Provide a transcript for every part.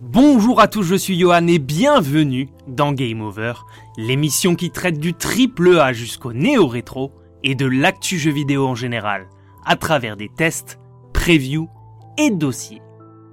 Bonjour à tous, je suis Johan et bienvenue dans Game Over, l'émission qui traite du triple A jusqu'au néo-rétro et de l'actu jeu vidéo en général, à travers des tests, previews et dossiers.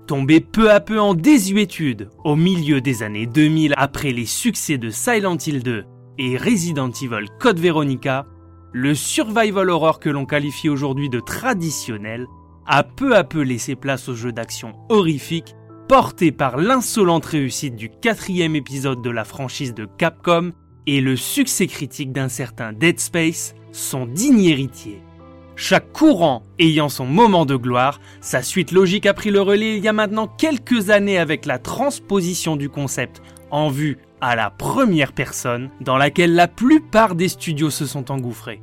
Tombé peu à peu en désuétude au milieu des années 2000 après les succès de Silent Hill 2 et Resident Evil Code Veronica, le survival horror que l'on qualifie aujourd'hui de traditionnel a peu à peu laissé place aux jeux d'action horrifiques portés par l'insolente réussite du quatrième épisode de la franchise de Capcom et le succès critique d'un certain Dead Space, son digne héritier. Chaque courant ayant son moment de gloire, sa suite logique a pris le relais il y a maintenant quelques années avec la transposition du concept en vue à la première personne dans laquelle la plupart des studios se sont engouffrés.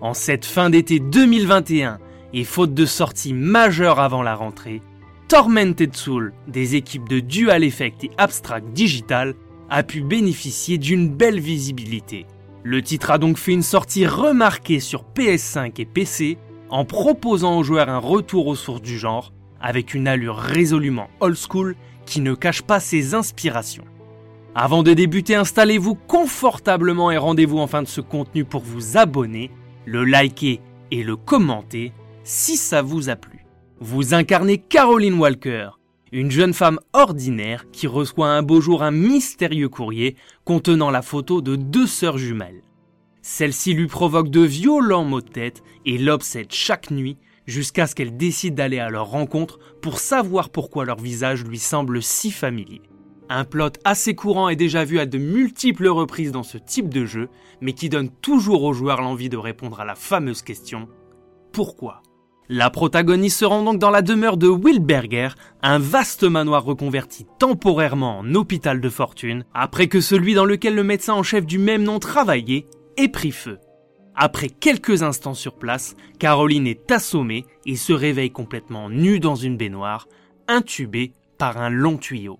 En cette fin d'été 2021, et faute de sortie majeure avant la rentrée, Tormented Soul des équipes de Dual Effect et Abstract Digital a pu bénéficier d'une belle visibilité. Le titre a donc fait une sortie remarquée sur PS5 et PC en proposant aux joueurs un retour aux sources du genre avec une allure résolument old school qui ne cache pas ses inspirations. Avant de débuter, installez-vous confortablement et rendez-vous en fin de ce contenu pour vous abonner, le liker et le commenter si ça vous a plu. Vous incarnez Caroline Walker, une jeune femme ordinaire qui reçoit un beau jour un mystérieux courrier contenant la photo de deux sœurs jumelles. Celle-ci lui provoque de violents maux de tête et l'obsède chaque nuit jusqu'à ce qu'elle décide d'aller à leur rencontre pour savoir pourquoi leur visage lui semble si familier. Un plot assez courant est déjà vu à de multiples reprises dans ce type de jeu, mais qui donne toujours aux joueurs l'envie de répondre à la fameuse question pourquoi? La protagoniste se rend donc dans la demeure de Wilberger, un vaste manoir reconverti temporairement en hôpital de fortune, après que celui dans lequel le médecin en chef du même nom travaillait ait pris feu. Après quelques instants sur place, Caroline est assommée et se réveille complètement nue dans une baignoire, intubée par un long tuyau.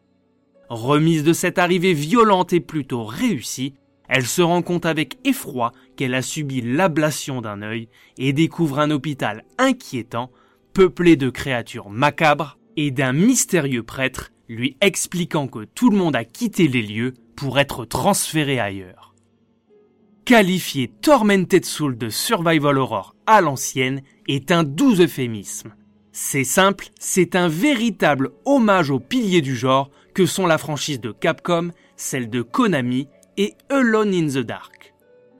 Remise de cette arrivée violente et plutôt réussie, elle se rend compte avec effroi qu'elle a subi l'ablation d'un œil et découvre un hôpital inquiétant, peuplé de créatures macabres et d'un mystérieux prêtre lui expliquant que tout le monde a quitté les lieux pour être transféré ailleurs. Qualifier Tormented Soul de survival horror à l'ancienne est un doux euphémisme. C'est simple, c'est un véritable hommage aux piliers du genre que sont la franchise de Capcom, celle de Konami et Alone in the Dark.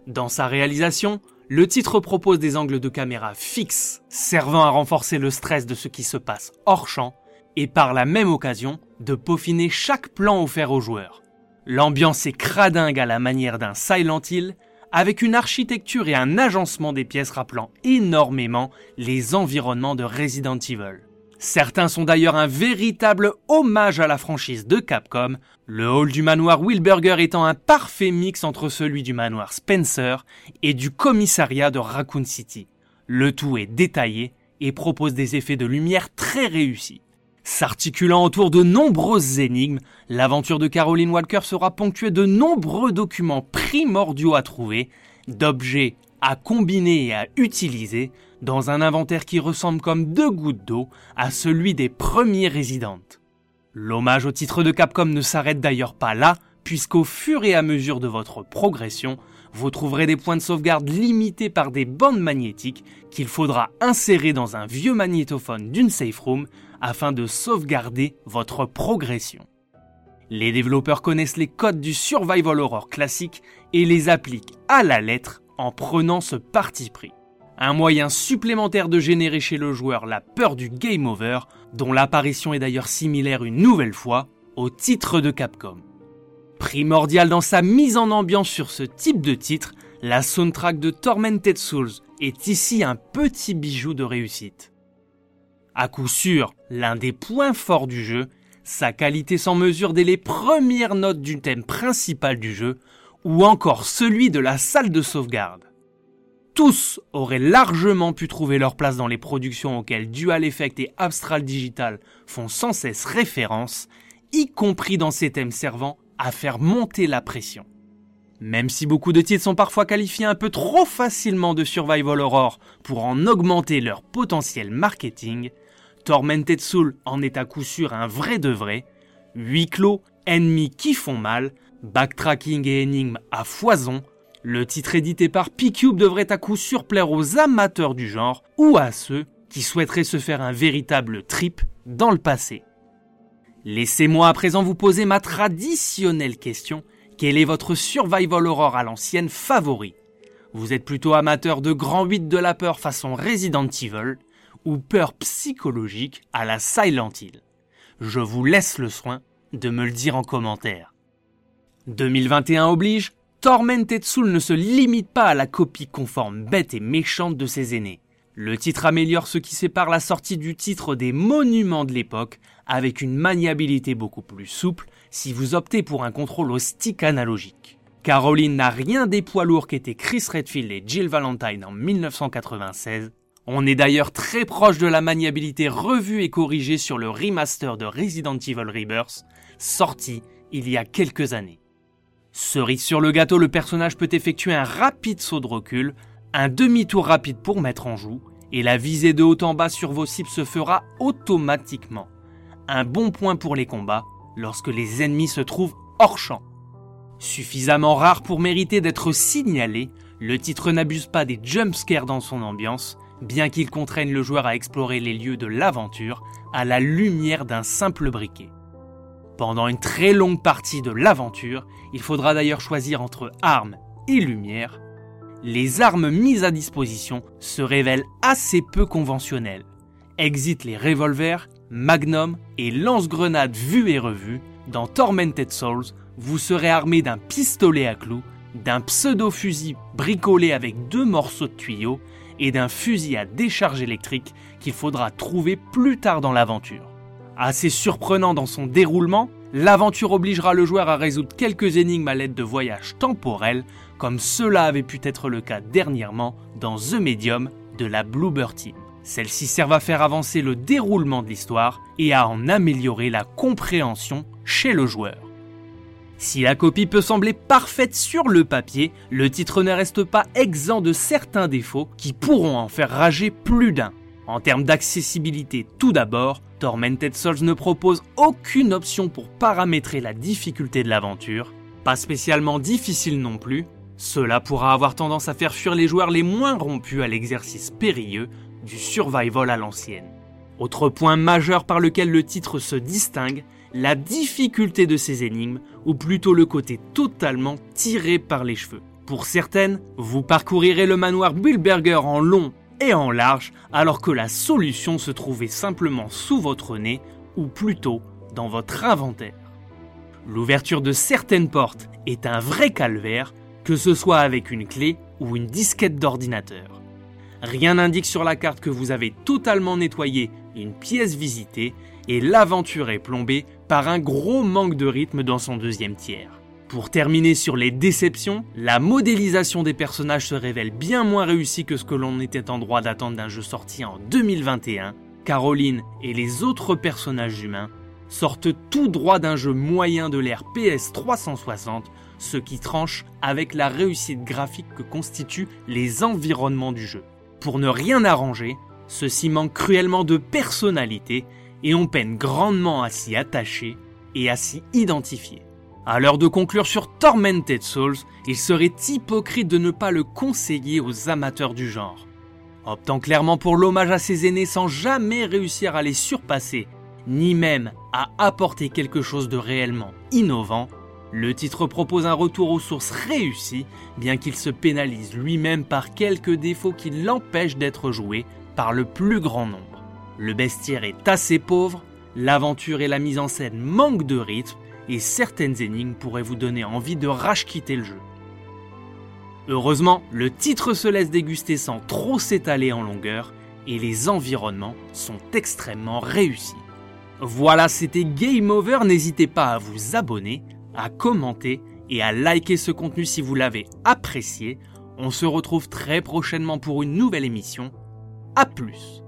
Dans sa réalisation, le titre propose des angles de caméra fixes, servant à renforcer le stress de ce qui se passe hors champ, et par la même occasion de peaufiner chaque plan offert aux joueurs. L'ambiance est cradingue à la manière d'un Silent Hill, avec une architecture et un agencement des pièces rappelant énormément les environnements de Resident Evil. Certains sont d'ailleurs un véritable hommage à la franchise de Capcom, le hall du manoir Wilburger étant un parfait mix entre celui du manoir Spencer et du commissariat de Raccoon City. Le tout est détaillé et propose des effets de lumière très réussis. S'articulant autour de nombreuses énigmes, l'aventure de Caroline Walker sera ponctuée de nombreux documents primordiaux à trouver, d'objets à combiner et à utiliser dans un inventaire qui ressemble comme deux gouttes d'eau à celui des premiers résidentes. L'hommage au titre de Capcom ne s'arrête d'ailleurs pas là, puisqu'au fur et à mesure de votre progression, vous trouverez des points de sauvegarde limités par des bandes magnétiques qu'il faudra insérer dans un vieux magnétophone d'une safe room afin de sauvegarder votre progression. Les développeurs connaissent les codes du survival horror classique et les appliquent à la lettre en prenant ce parti pris. Un moyen supplémentaire de générer chez le joueur la peur du game over, dont l'apparition est d'ailleurs similaire une nouvelle fois au titre de Capcom. Primordial dans sa mise en ambiance sur ce type de titre, la soundtrack de Tormented Souls est ici un petit bijou de réussite. À coup sûr, l'un des points forts du jeu, sa qualité sans mesure dès les premières notes du thème principal du jeu, ou encore celui de la salle de sauvegarde. Tous auraient largement pu trouver leur place dans les productions auxquelles Dual Effect et Abstract Digital font sans cesse référence, y compris dans ces thèmes servant à faire monter la pression. Même si beaucoup de titres sont parfois qualifiés un peu trop facilement de survival horror pour en augmenter leur potentiel marketing, Tormented Soul en est à coup sûr un vrai de vrai, huis clos, ennemis qui font mal, backtracking et énigmes à foison, le titre édité par P-Cube devrait à coup sûr plaire aux amateurs du genre ou à ceux qui souhaiteraient se faire un véritable trip dans le passé. Laissez-moi à présent vous poser ma traditionnelle question. Quel est votre survival horror à l'ancienne favori? Vous êtes plutôt amateur de grand 8 de la peur façon Resident Evil ou peur psychologique à la Silent Hill? Je vous laisse le soin de me le dire en commentaire. 2021 oblige, Tormented Soul ne se limite pas à la copie conforme bête et méchante de ses aînés. Le titre améliore ce qui sépare la sortie du titre des monuments de l'époque avec une maniabilité beaucoup plus souple si vous optez pour un contrôle au stick analogique. Caroline n'a rien des poids lourds qu'étaient Chris Redfield et Jill Valentine en 1996. On est d'ailleurs très proche de la maniabilité revue et corrigée sur le remaster de Resident Evil Rebirth, sorti il y a quelques années. Cerise sur le gâteau, le personnage peut effectuer un rapide saut de recul, un demi-tour rapide pour mettre en joue, et la visée de haut en bas sur vos cibles se fera automatiquement. Un bon point pour les combats lorsque les ennemis se trouvent hors champ. Suffisamment rare pour mériter d'être signalé, le titre n'abuse pas des jumpscares dans son ambiance, bien qu'il contraigne le joueur à explorer les lieux de l'aventure à la lumière d'un simple briquet. Pendant une très longue partie de l'aventure, il faudra d'ailleurs choisir entre armes et lumière. Les armes mises à disposition se révèlent assez peu conventionnelles. Exit les revolvers, magnum et lance-grenades vues et revues. Dans Tormented Souls, vous serez armé d'un pistolet à clous, d'un pseudo-fusil bricolé avec deux morceaux de tuyaux et d'un fusil à décharge électrique qu'il faudra trouver plus tard dans l'aventure. Assez surprenant dans son déroulement, l'aventure obligera le joueur à résoudre quelques énigmes à l'aide de voyages temporels, comme cela avait pu être le cas dernièrement dans The Medium de la Bluebird Team. Celles-ci servent à faire avancer le déroulement de l'histoire et à en améliorer la compréhension chez le joueur. Si la copie peut sembler parfaite sur le papier, le titre ne reste pas exempt de certains défauts qui pourront en faire rager plus d'un. En termes d'accessibilité tout d'abord, Tormented Souls ne propose aucune option pour paramétrer la difficulté de l'aventure, pas spécialement difficile non plus, cela pourra avoir tendance à faire fuir les joueurs les moins rompus à l'exercice périlleux du survival à l'ancienne. Autre point majeur par lequel le titre se distingue, la difficulté de ces énigmes, ou plutôt le côté totalement tiré par les cheveux. Pour certaines, vous parcourirez le manoir Bullberger en long et en large, alors que la solution se trouvait simplement sous votre nez, ou plutôt dans votre inventaire. L'ouverture de certaines portes est un vrai calvaire, que ce soit avec une clé ou une disquette d'ordinateur. Rien n'indique sur la carte que vous avez totalement nettoyé une pièce visitée et l'aventure est plombée par un gros manque de rythme dans son deuxième tiers. Pour terminer sur les déceptions, la modélisation des personnages se révèle bien moins réussie que ce que l'on était en droit d'attendre d'un jeu sorti en 2021. Caroline et les autres personnages humains sortent tout droit d'un jeu moyen de l'ère PS 360, ce qui tranche avec la réussite graphique que constituent les environnements du jeu. Pour ne rien arranger, ceci manque cruellement de personnalité et on peine grandement à s'y attacher et à s'y identifier. À l'heure de conclure sur Tormented Souls, il serait hypocrite de ne pas le conseiller aux amateurs du genre. Optant clairement pour l'hommage à ses aînés sans jamais réussir à les surpasser, ni même à apporter quelque chose de réellement innovant, le titre propose un retour aux sources réussi, bien qu'il se pénalise lui-même par quelques défauts qui l'empêchent d'être joué par le plus grand nombre. Le bestiaire est assez pauvre, l'aventure et la mise en scène manquent de rythme, et certaines énigmes pourraient vous donner envie de rage-quitter le jeu. Heureusement, le titre se laisse déguster sans trop s'étaler en longueur et les environnements sont extrêmement réussis. Voilà, c'était Game Over, n'hésitez pas à vous abonner, à commenter et à liker ce contenu si vous l'avez apprécié. On se retrouve très prochainement pour une nouvelle émission. A plus